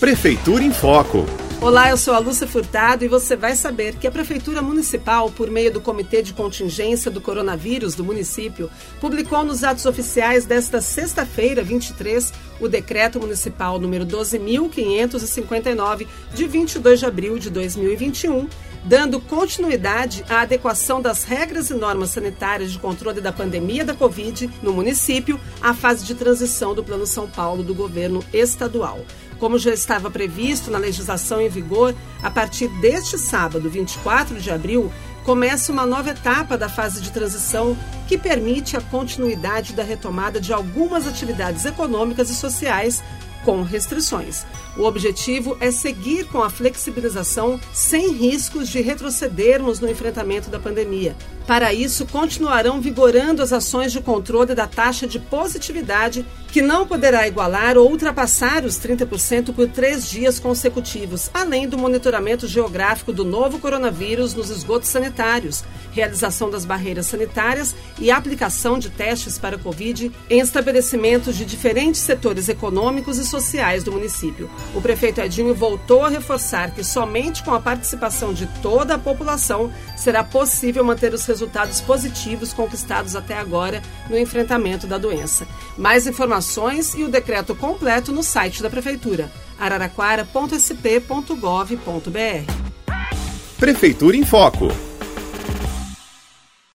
Prefeitura em Foco. Olá, eu sou a Lúcia Furtado e você vai saber que a Prefeitura Municipal, por meio do Comitê de Contingência do Coronavírus do município, publicou nos atos oficiais desta sexta-feira, 23, o Decreto Municipal número 12.559, de 22 de abril de 2021, dando continuidade à adequação das regras e normas sanitárias de controle da pandemia da Covid no município à fase de transição do Plano São Paulo do governo estadual. Como já estava previsto na legislação em vigor, a partir deste sábado, 24 de abril, começa uma nova etapa da fase de transição que permite a continuidade da retomada de algumas atividades econômicas e sociais com restrições. O objetivo é seguir com a flexibilização sem riscos de retrocedermos no enfrentamento da pandemia. Para isso, continuarão vigorando as ações de controle da taxa de positividade, que não poderá igualar ou ultrapassar os 30% por três dias consecutivos, além do monitoramento geográfico do novo coronavírus nos esgotos sanitários, realização das barreiras sanitárias e aplicação de testes para Covid em estabelecimentos de diferentes setores econômicos e sociais do município. O prefeito Edinho voltou a reforçar que somente com a participação de toda a população será possível manter os resultados positivos conquistados até agora no enfrentamento da doença. Mais informações e o decreto completo no site da prefeitura araraquara.sp.gov.br. Prefeitura em Foco